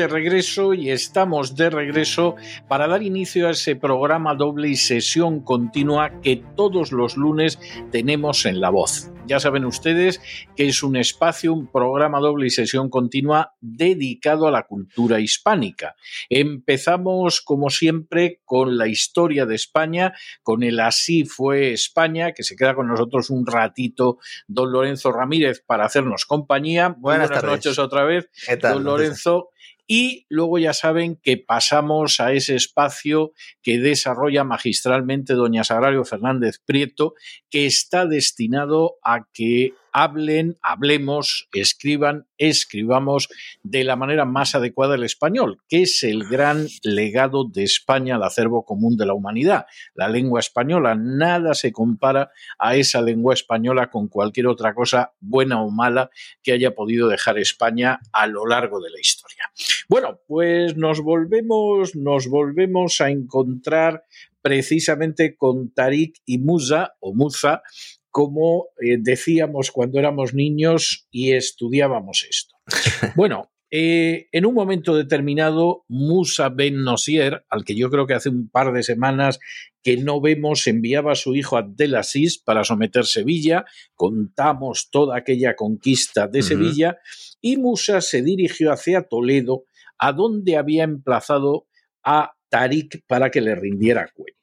De regreso y estamos de regreso para dar inicio a ese programa doble y sesión continua que todos los lunes tenemos en La Voz. Ya saben ustedes que es un espacio, un programa doble y sesión continua dedicado a la cultura hispánica. Empezamos, como siempre, con la historia de España, con el Así fue España, que se queda con nosotros un ratito don Lorenzo Ramírez para hacernos compañía. Buenas, noches otra vez, don Lorenzo. Y luego ya saben que pasamos a ese espacio que desarrolla magistralmente doña Sagrario Fernández Prieto, que está destinado a que hablen, hablemos, escriban, escribamos de la manera más adecuada el español, que es el gran legado de España al acervo común de la humanidad. La lengua española, nada se compara a esa lengua española con cualquier otra cosa, buena o mala, que haya podido dejar España a lo largo de la historia. Bueno, pues nos volvemos, nos volvemos a encontrar precisamente con Tarik y Musa o Musa, como eh, decíamos cuando éramos niños y estudiábamos esto. Bueno, eh, en un momento determinado, Musa Ben Nosier, al que yo creo que hace un par de semanas que no vemos, enviaba a su hijo Abdelaziz para someter Sevilla, contamos toda aquella conquista de Sevilla, y Musa se dirigió hacia Toledo, a donde había emplazado a Tarik para que le rindiera cuentas.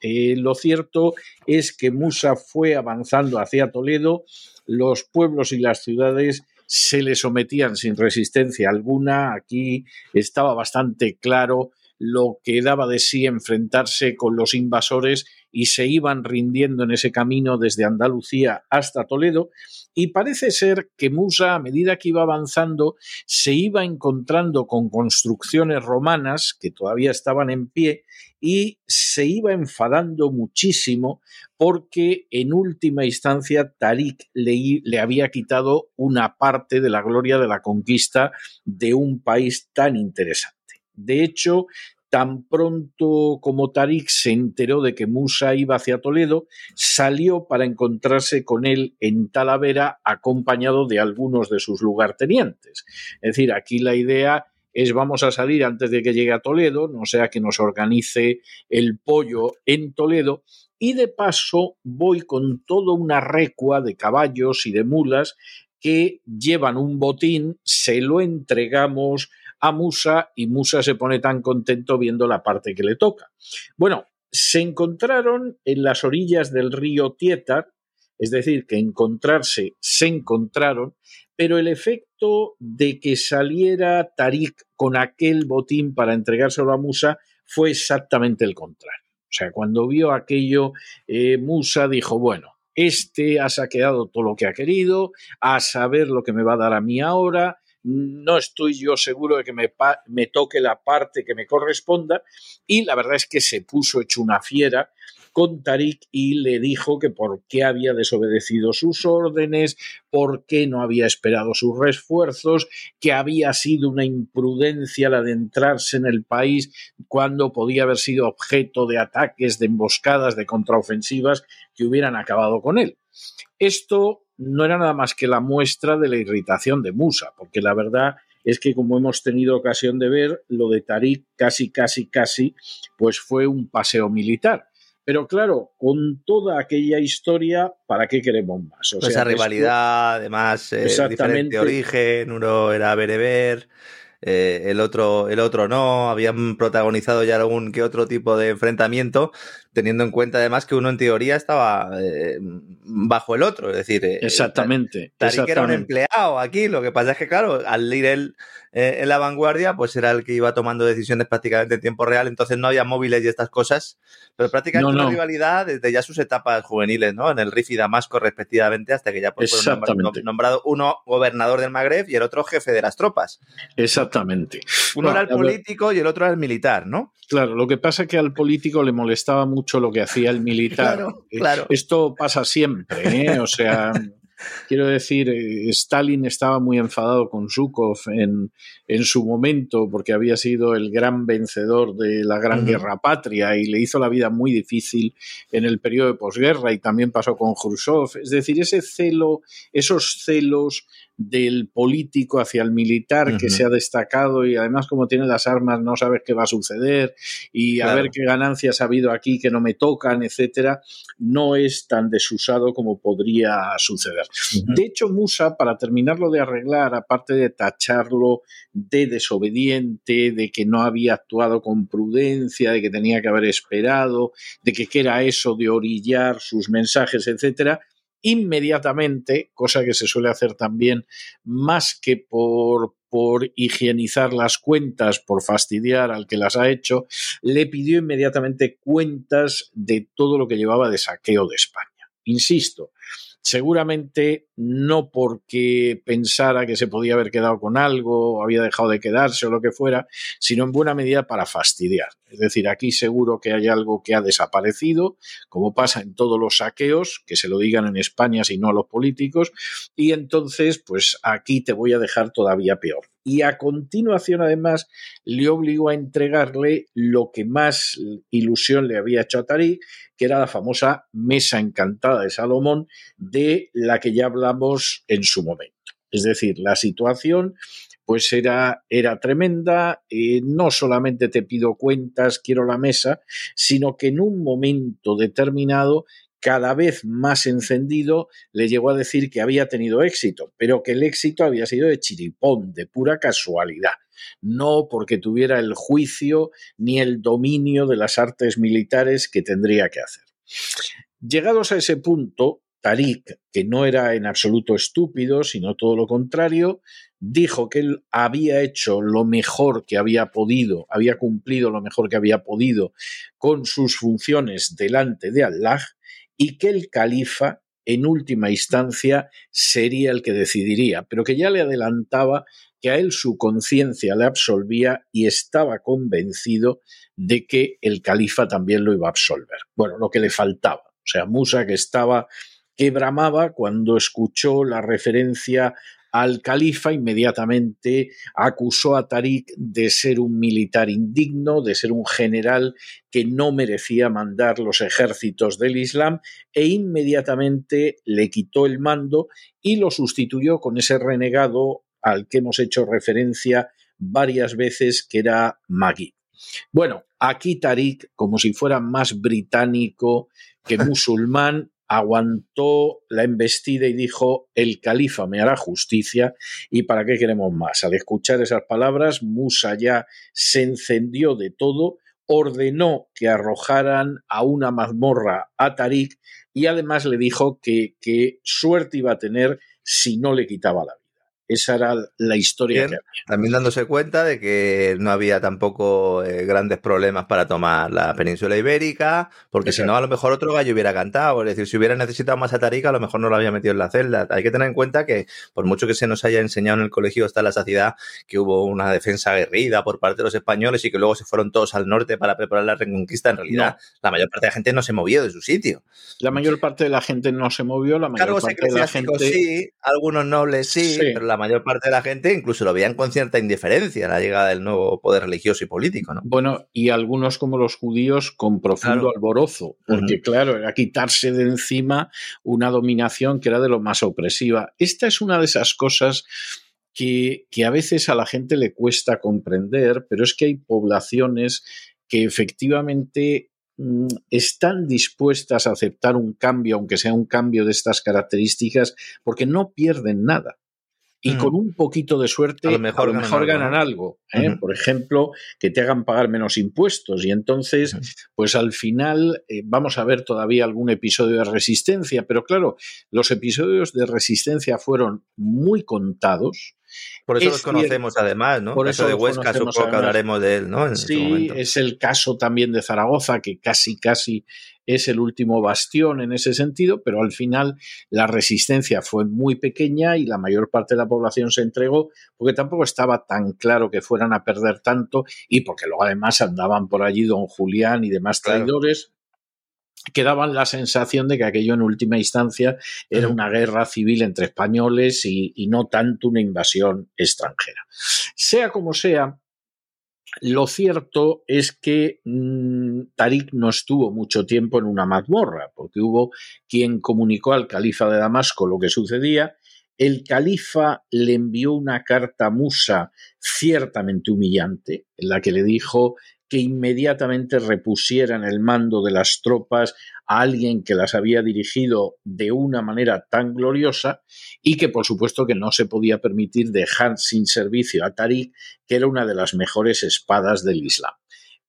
Eh, lo cierto es que Musa fue avanzando hacia Toledo, los pueblos y las ciudades se le sometían sin resistencia alguna, aquí estaba bastante claro lo que daba de sí enfrentarse con los invasores y se iban rindiendo en ese camino desde Andalucía hasta Toledo. Y parece ser que Musa, a medida que iba avanzando, se iba encontrando con construcciones romanas que todavía estaban en pie y se iba enfadando muchísimo porque en última instancia Tarik le, le, había quitado una parte de la gloria de la conquista de un país tan interesante. De hecho, tan pronto como Tarik se enteró de que Musa iba hacia Toledo, salió para encontrarse con él en Talavera acompañado de algunos de sus lugartenientes. Es decir, aquí la idea es vamos a salir antes de que llegue a Toledo, no sea que nos organice el pollo en Toledo, y de paso voy con toda una recua de caballos y de mulas que llevan un botín, se lo entregamos a Musa y Musa se pone tan contento viendo la parte que le toca. Bueno, se encontraron en las orillas del río Tietar, es decir, que encontrarse se encontraron, pero el efecto de que saliera Tarik con aquel botín para entregárselo a Musa fue exactamente el contrario. O sea, cuando vio aquello, eh, Musa dijo, bueno, este ha saqueado todo lo que ha querido, a saber lo que me va a dar a mí ahora, no estoy yo seguro de que me, me, toque la parte que me corresponda y la verdad es que se puso hecho una fiera con Tarik y le dijo que por qué había desobedecido sus órdenes, por qué no había esperado sus refuerzos, que había sido una imprudencia el adentrarse en el país cuando podía haber sido objeto de ataques, de emboscadas, de contraofensivas que hubieran acabado con él. Esto no era nada más que la muestra de la irritación de Musa, porque la verdad es que como hemos tenido ocasión de ver, lo de Tarik casi, casi, casi, pues fue un paseo militar. Pero claro, con toda aquella historia, ¿para qué queremos más? O Esa rivalidad, además, eh, diferente origen, uno era bereber, eh, el, otro, el otro no, habían protagonizado ya algún que otro tipo de enfrentamiento, teniendo en cuenta además que uno en teoría estaba eh, bajo el otro, es decir, eh, exactamente, Tarik era un empleado aquí, lo que pasa es que claro, al ir él en la vanguardia, pues era el que iba tomando decisiones prácticamente en tiempo real, entonces no había móviles y estas cosas, pero prácticamente una rivalidad desde ya sus etapas juveniles, ¿no? En el Rif y Damasco respectivamente, hasta que ya pues, fueron nombrado uno gobernador del Magreb y el otro jefe de las tropas. Exactamente. Uno era el político y el otro era el militar, ¿no? Claro, lo que pasa es que al político le molestaba mucho lo que hacía el militar. claro, Esto pasa siempre, ¿eh? O sea, quiero decir, eh, Stalin estaba muy enfadado con Zhukov en, en, su momento porque había sido el gran vencedor de la Gran Guerra Patria y le hizo la vida muy difícil en el periodo de posguerra y también pasó con Khrushchev. Es decir, ese celo, esos celos del político hacia el militar que se ha destacado y además como tiene las armas no sabes qué va a suceder y a ver qué ganancias ha habido aquí que no me tocan, etcétera, no es tan desusado como podría suceder. De hecho, Musa, para terminarlo de arreglar, aparte de tacharlo de desobediente, de que no había actuado con prudencia, de que tenía que haber esperado, de que qué era eso de orillar sus mensajes, etcétera, inmediatamente, cosa que se suele hacer también más que por, por higienizar las cuentas, por fastidiar al que las ha hecho, le pidió inmediatamente cuentas de todo lo que llevaba de saqueo de España. Insisto, seguramente no porque pensara que se podía haber quedado con algo, o había dejado de quedarse o lo que fuera, sino en buena medida para fastidiar. Es decir, aquí seguro que hay algo que ha desaparecido, como pasa en todos los saqueos, que se lo digan en España si no a los políticos, y entonces, pues aquí te voy a dejar todavía peor. Y a continuación, además, le obligó a entregarle lo que más ilusión le había hecho a Tariq, que era la famosa mesa encantada de Salomón, de la que ya hablamos en su momento. Es decir, la situación pues era, era tremenda. Eh, no solamente te pido cuentas, quiero la mesa, sino que en un momento determinado, cada vez más encendido, le llegó a decir que había tenido éxito, pero que el éxito había sido de chiripón, de pura casualidad no porque tuviera el juicio ni el dominio de las artes militares que tendría que hacer. Llegados a ese punto, Tarik, que no era en absoluto estúpido, sino todo lo contrario, dijo que él había hecho lo mejor que había podido, había cumplido lo mejor que había podido con sus funciones delante de Allah y que el califa en última instancia sería el que decidiría, pero que ya le adelantaba que a él su conciencia le absolvía y estaba convencido de que el califa también lo iba a absolver. Bueno, lo que le faltaba. O sea, Musa que estaba que bramaba cuando escuchó la referencia al califa, inmediatamente acusó a Tariq de ser un militar indigno, de ser un general que no merecía mandar los ejércitos del Islam e inmediatamente le quitó el mando y lo sustituyó con ese renegado al que hemos hecho referencia varias veces, que era Magui. Bueno, aquí Tariq, como si fuera más británico que musulmán, aguantó la embestida y dijo, el califa me hará justicia y para qué queremos más. Al escuchar esas palabras, Musa ya se encendió de todo, ordenó que arrojaran a una mazmorra a Tarik y además le dijo que, que suerte iba a tener si no le quitaba la vida. Esa era la historia que había. También dándose cuenta de que no había tampoco eh, grandes problemas para tomar la península ibérica, porque si no, a lo mejor otro gallo hubiera cantado. Es decir, si hubiera necesitado más a Tarica, a lo mejor no lo había metido en la celda. Hay que tener en cuenta que, por mucho que se nos haya enseñado en el colegio hasta la saciedad, que hubo una defensa aguerrida por parte de los españoles y que luego se fueron todos al norte para preparar la reconquista, en realidad, la mayor parte de la gente no se movió de su sitio. La mayor parte de la gente no se movió, la mayor parte de la gente. Sí, algunos nobles sí, pero la mayor parte de la gente incluso lo veían con cierta indiferencia la llegada del nuevo poder religioso y político. ¿no? Bueno, y algunos como los judíos con profundo alborozo, porque claro, era quitarse de encima una dominación que era de lo más opresiva. Esta es una de esas cosas que, que a veces a la gente le cuesta comprender, pero es que hay poblaciones que efectivamente mm, están dispuestas a aceptar un cambio, aunque sea un cambio de estas características, porque no pierden nada y con un poquito de suerte a lo mejor, ganan, algo. ¿eh? Por ejemplo, que te hagan pagar menos impuestos y entonces, pues al final eh, vamos a ver todavía algún episodio de resistencia, pero claro, los episodios de resistencia fueron muy contados. Por eso los conocemos además, ¿no? Por eso de Huesca supongo que hablaremos de él, ¿no? sí, es el caso también de Zaragoza, que casi, casi es el último bastión en ese sentido, pero al final la resistencia fue muy pequeña y la mayor parte de la población se entregó porque tampoco estaba tan claro que fueran a perder tanto y porque luego además andaban por allí don Julián y demás traidores. Que daban la sensación de que aquello en última instancia era una guerra civil entre españoles y, y no tanto una invasión extranjera. Sea como sea, lo cierto es que mm, Tarik no estuvo mucho tiempo en una mazmorra, porque hubo quien comunicó al califa de Damasco lo que sucedía. El califa le envió una carta Musa ciertamente humillante, en la que le dijo que inmediatamente repusieran el mando de las tropas a alguien que las había dirigido de una manera tan gloriosa y que por supuesto que no se podía permitir dejar sin servicio a Tariq, que era una de las mejores espadas del Islam.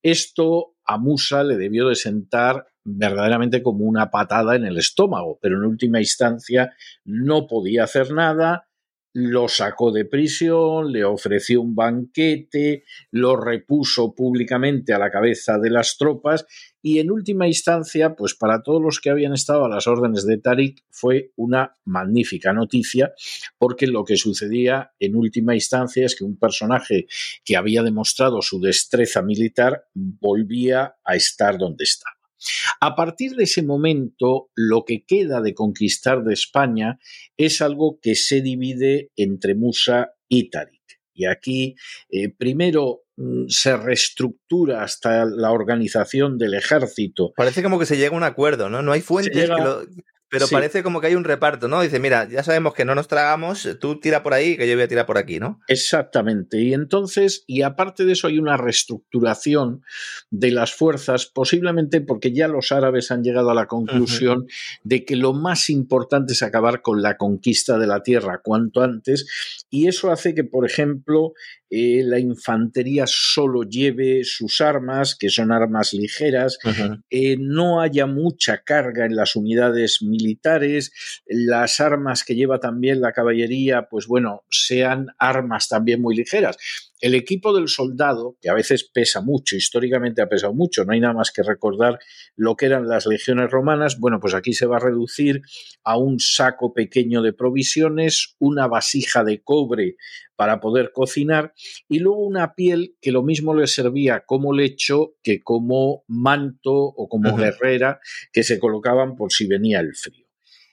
Esto a Musa le debió de sentar verdaderamente como una patada en el estómago, pero en última instancia no podía hacer nada, lo sacó de prisión, le ofreció un banquete, lo repuso públicamente a la cabeza de las tropas y en última instancia, pues para todos los que habían estado a las órdenes de Tariq fue una magnífica noticia porque lo que sucedía en última instancia es que un personaje que había demostrado su destreza militar volvía a estar donde estaba. A partir de ese momento, lo que queda de conquistar de España es algo que se divide entre Musa y Tarik. Y aquí, eh, primero, mm, se reestructura hasta la organización del ejército. Parece como que se llega a un acuerdo, ¿no? No hay fuentes que lo, pero parece como que hay un reparto, ¿no? Dice, mira, ya sabemos que no nos tragamos, tú tira por ahí, que yo voy a tirar por aquí, ¿no? Exactamente. Y entonces, y aparte de eso, hay una reestructuración de las fuerzas, posiblemente porque ya los árabes han llegado a la conclusión de que lo más importante es acabar con la conquista de la tierra cuanto antes. Y eso hace que, por ejemplo, eh, la infantería solo lleve sus armas, que son armas ligeras, eh, no haya mucha carga en las unidades militares, las armas que lleva también la caballería, pues bueno, sean armas también muy ligeras. El equipo del soldado, que a veces pesa mucho, históricamente ha pesado mucho, no hay nada más que recordar lo que eran las legiones romanas, bueno, pues aquí se va a reducir a un saco pequeño de provisiones, una vasija de cobre para poder cocinar y luego una piel que lo mismo le servía como lecho que como manto o como guerrera que se colocaban por si venía el frío.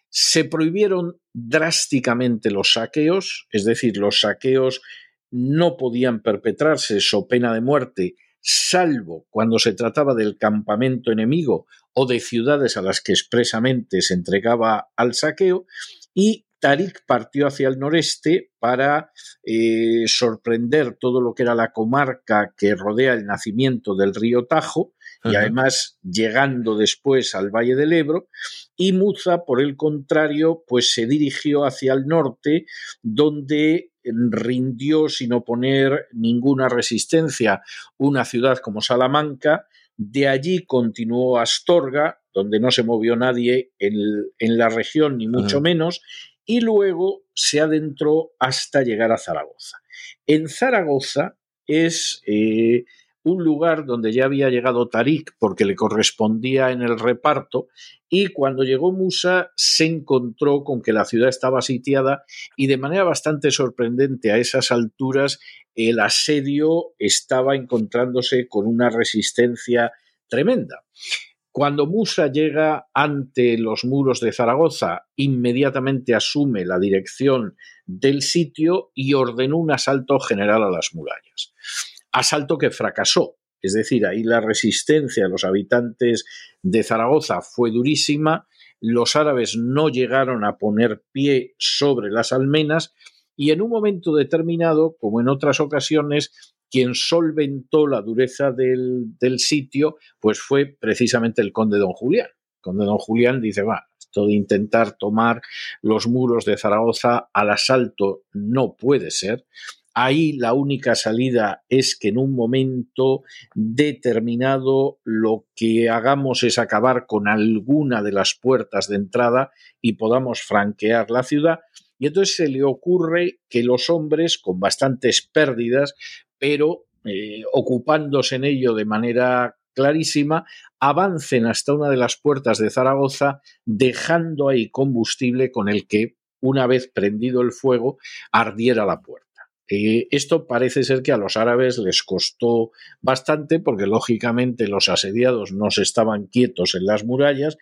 Se prohibieron drásticamente los saqueos, es decir, los saqueos no podían perpetrarse so pena de muerte, salvo cuando se trataba del campamento enemigo o de ciudades a las que expresamente se entregaba al saqueo, y Tarik partió hacia el noreste para eh, sorprender todo lo que era la comarca que rodea el nacimiento del río Tajo y además llegando después al Valle del Ebro y Muza por el contrario pues se dirigió hacia el norte donde rindió sin oponer ninguna resistencia una ciudad como Salamanca. De allí continuó a Astorga, donde no se movió nadie en, la región, ni mucho menos, y luego se adentró hasta llegar a Zaragoza. En Zaragoza es eh, un lugar donde ya había llegado Tarik porque le correspondía en el reparto y cuando llegó Musa se encontró con que la ciudad estaba sitiada y de manera bastante sorprendente a esas alturas el asedio estaba encontrándose con una resistencia tremenda. Cuando Musa llega ante los muros de Zaragoza, inmediatamente asume la dirección del sitio y ordenó un asalto general a las murallas. Asalto que fracasó, es decir, ahí la resistencia de los habitantes de Zaragoza fue durísima, los árabes no llegaron a poner pie sobre las almenas y en un momento determinado, como en otras ocasiones, quien solventó la dureza del, sitio, pues fue precisamente el conde don Julián. El conde don Julián dice, va, esto de intentar tomar los muros de Zaragoza al asalto no puede ser. Ahí la única salida es que en un momento determinado lo que hagamos es acabar con alguna de las puertas de entrada y podamos franquear la ciudad. Y entonces se le ocurre que los hombres, con bastantes pérdidas, pero eh, ocupándose en ello de manera clarísima, avancen hasta una de las puertas de Zaragoza, dejando ahí combustible con el que, una vez prendido el fuego, ardiera la puerta. Eh, esto parece ser que a los árabes les costó bastante porque lógicamente los asediados no se estaban quietos en las murallas,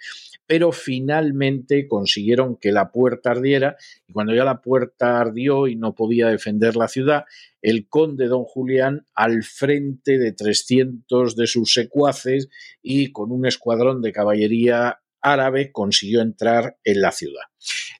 pero finalmente consiguieron que la puerta ardiera y cuando ya la puerta ardió y no podía defender la ciudad, el conde don Julián al frente de 300 de sus secuaces y con un escuadrón de caballería árabe consiguió entrar en la ciudad.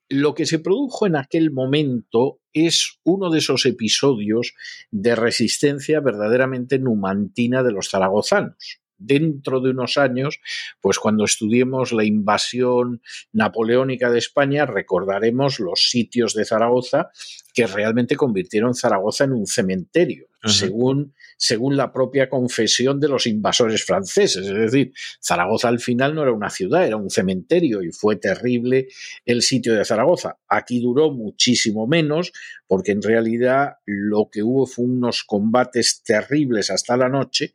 Lo que se produjo en aquel momento es uno de esos episodios de resistencia verdaderamente numantina de los zaragozanos dentro de unos años, pues cuando estudiemos la invasión napoleónica de España, recordaremos los sitios de Zaragoza que realmente convirtieron Zaragoza en un cementerio, según, según la propia confesión de los invasores franceses. Es decir, Zaragoza al final no era una ciudad, era un cementerio y fue terrible el sitio de Zaragoza. Aquí duró muchísimo menos, porque en realidad lo que hubo fue unos combates terribles hasta la noche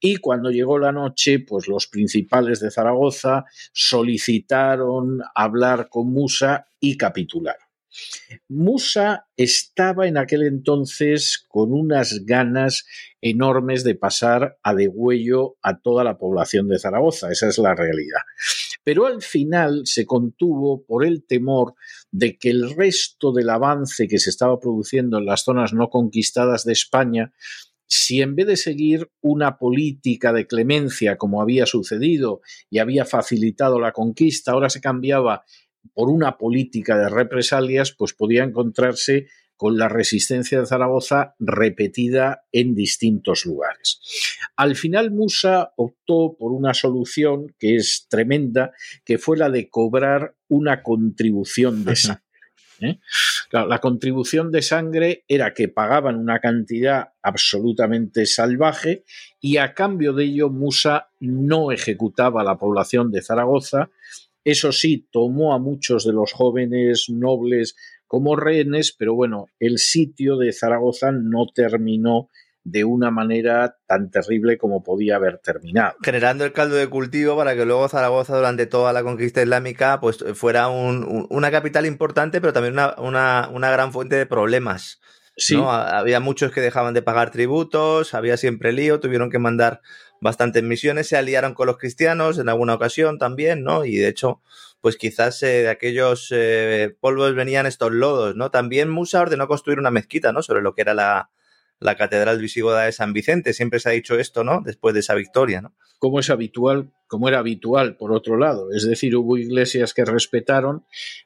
y cuando llegó la noche, pues los principales de Zaragoza solicitaron hablar con Musa y capitularon. Musa estaba en aquel entonces con unas ganas enormes de pasar a degüello a toda la población de Zaragoza, esa es la realidad. Pero al final se contuvo por el temor de que el resto del avance que se estaba produciendo en las zonas no conquistadas de España si en vez de seguir una política de clemencia como había sucedido y había facilitado la conquista, ahora se cambiaba por una política de represalias, pues podía encontrarse con la resistencia de Zaragoza repetida en distintos lugares. Al final Musa optó por una solución que es tremenda, que fue la de cobrar una contribución de ¿eh? la contribución de sangre era que pagaban una cantidad absolutamente salvaje y a cambio de ello Musa no ejecutaba a la población de Zaragoza. Eso sí, tomó a muchos de los jóvenes nobles como rehenes, pero bueno, el sitio de Zaragoza no terminó de una manera tan terrible como podía haber terminado. Generando el caldo de cultivo para que luego Zaragoza durante toda la conquista islámica pues fuera una capital importante, pero también una, gran fuente de problemas. Sí. Había muchos que dejaban de pagar tributos, había siempre lío, tuvieron que mandar bastantes misiones, se aliaron con los cristianos en alguna ocasión también, ¿no? Y de hecho, pues quizás eh, de aquellos eh, polvos venían estos lodos, ¿no? También Musa ordenó construir una mezquita, ¿no? Sobre lo que era la, la Catedral Visigoda de San Vicente. Siempre se ha dicho esto, ¿no? Después de esa victoria, ¿no? Como es habitual, como era habitual, por otro lado. Es decir, hubo iglesias que respetaron,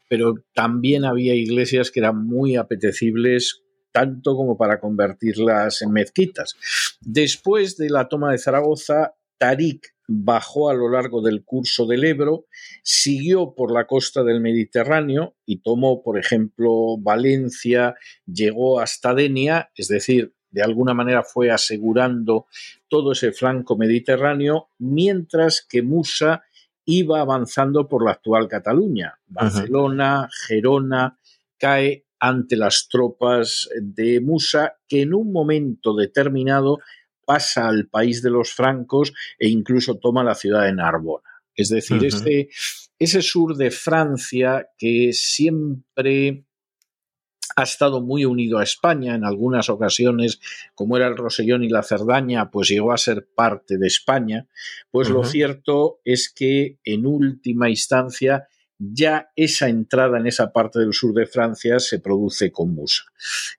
pero también había iglesias que eran muy apetecibles tanto como para convertirlas en mezquitas. Después de la toma de Zaragoza, Tarik bajó a lo largo del curso del Ebro, siguió por la costa del Mediterráneo y tomó, por ejemplo, Valencia, llegó hasta Denia, es decir, de alguna manera fue asegurando todo ese flanco mediterráneo, mientras que Musa iba avanzando por la actual Cataluña. Barcelona, Gerona, cae ante las tropas de Musa, que en un momento determinado pasa al país de los francos e incluso toma la ciudad de Narbona. Es decir, ese, ese sur de Francia que siempre ha estado muy unido a España en algunas ocasiones, como era el Rosellón y la Cerdaña, pues llegó a ser parte de España, pues lo cierto es que en última instancia ya esa entrada en esa parte del sur de Francia se produce con Musa.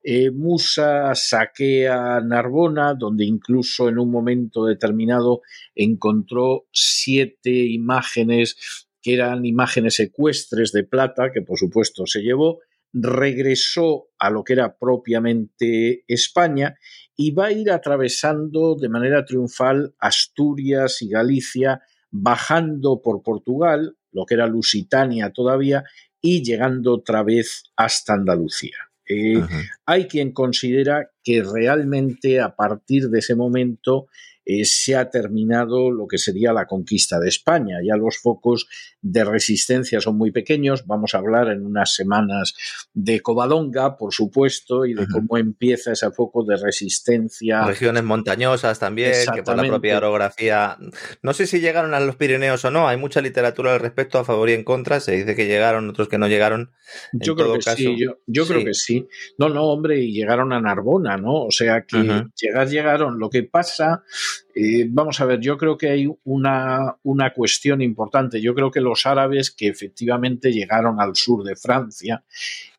Eh, Musa saquea Narbona, donde incluso en un momento determinado encontró siete imágenes que eran imágenes ecuestres de plata, que por supuesto se llevó, regresó a lo que era propiamente España y va a ir atravesando de manera triunfal Asturias y Galicia, bajando por Portugal, lo que era Lusitania todavía, y llegando otra vez hasta Andalucía. Eh, hay quien considera que realmente a partir de ese momento eh, se ha terminado lo que sería la conquista de España. Ya los focos de resistencia son muy pequeños. Vamos a hablar en unas semanas de Covadonga, por supuesto, y de cómo empieza ese foco de resistencia. Regiones montañosas también, que por la propia orografía. No sé si llegaron a los Pirineos o no. Hay mucha literatura al respecto, a favor y en contra. Se dice que llegaron, otros que no llegaron. Yo creo que sí. Yo, creo que sí. No, no, hombre, y llegaron a Narbona, ¿no? O sea que llegar, llegaron. Lo que pasa eh, vamos a ver, yo creo que hay una, una, cuestión importante. Yo creo que los árabes que efectivamente llegaron al sur de Francia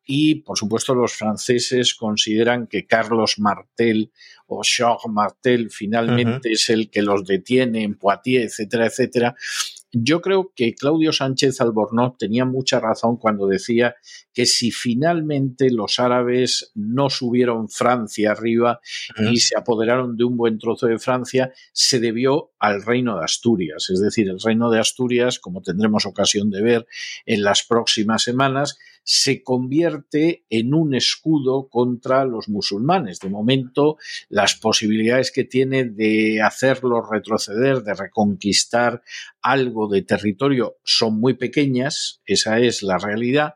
y, por supuesto, los franceses consideran que Carlos Martel o Charles Martel finalmente es el que los detiene en Poitiers, etcétera, etcétera. Yo creo que Claudio Sánchez Albornoz tenía mucha razón cuando decía que si finalmente los árabes no subieron Francia arriba y se apoderaron de un buen trozo de Francia, se debió al reino de Asturias. Es decir, el reino de Asturias, como tendremos ocasión de ver en las próximas semanas, se convierte en un escudo contra los musulmanes. De momento, las posibilidades que tiene de hacerlos retroceder, de reconquistar algo de territorio son muy pequeñas, esa es la realidad,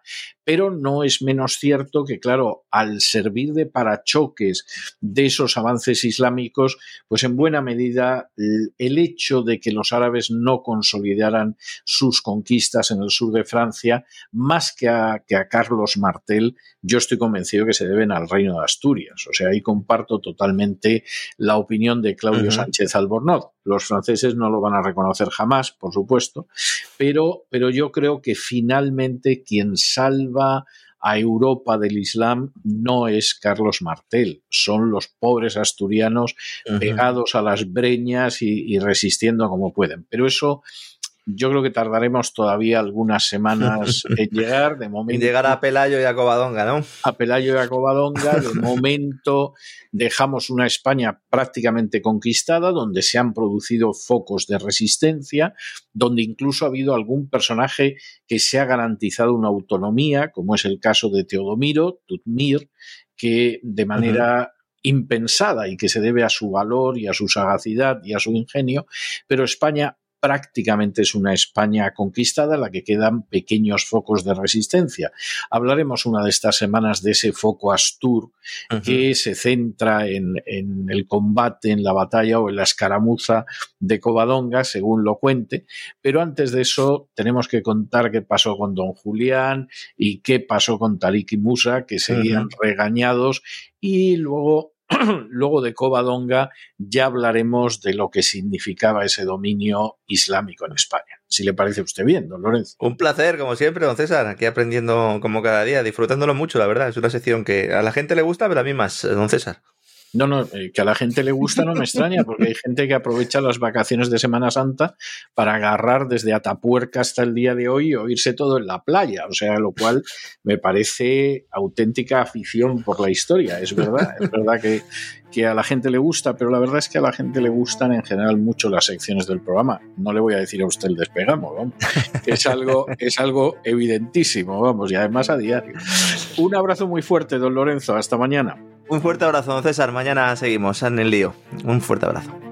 pero no es menos cierto que, claro, al servir de parachoques de esos avances islámicos, pues en buena medida el hecho de que los árabes no consolidaran sus conquistas en el sur de Francia, más que a, que a Carlos Martel, yo estoy convencido que se deben al reino de Asturias. O sea, ahí comparto totalmente la opinión de Claudio Sánchez Albornoz. Los franceses no lo van a reconocer jamás, por supuesto, pero, pero yo creo que finalmente quien salva a Europa del Islam no es Carlos Martel, son los pobres asturianos pegados a las breñas y, y, resistiendo como pueden. Pero eso yo creo que tardaremos todavía algunas semanas en llegar. De momento. llegar a Pelayo y a Covadonga, ¿no? A Pelayo y a Covadonga. De momento dejamos una España prácticamente conquistada, donde se han producido focos de resistencia, donde incluso ha habido algún personaje que se ha garantizado una autonomía, como es el caso de Teodomiro, Tutmir, que de manera impensada y que se debe a su valor y a su sagacidad y a su ingenio, pero España prácticamente es una España conquistada, en la que quedan pequeños focos de resistencia. Hablaremos una de estas semanas de ese foco Astur que se centra en, el combate, en la batalla o en la escaramuza de Covadonga, según lo cuente. Pero antes de eso, tenemos que contar qué pasó con Don Julián y qué pasó con Tariq y Musa, que seguían regañados y luego Luego de Covadonga ya hablaremos de lo que significaba ese dominio islámico en España. Si le parece a usted bien, don Lorenzo. Un placer, como siempre, don César, aquí aprendiendo como cada día, disfrutándolo mucho, la verdad. Es una sección que a la gente le gusta, pero a mí más, don César. No, no, eh, que a la gente le gusta no me extraña, porque hay gente que aprovecha las vacaciones de Semana Santa para agarrar desde Atapuerca hasta el día de hoy o irse todo en la playa, o sea, lo cual me parece auténtica afición por la historia, es verdad, es verdad que, que a la gente le gusta, pero la verdad es que a la gente le gustan en general mucho las secciones del programa. No le voy a decir a usted el despegamos, vamos. Es algo, es algo evidentísimo, vamos, y además a diario. Un abrazo muy fuerte, don Lorenzo. Hasta mañana. Un fuerte abrazo, don César. Mañana seguimos en el lío. Un fuerte abrazo.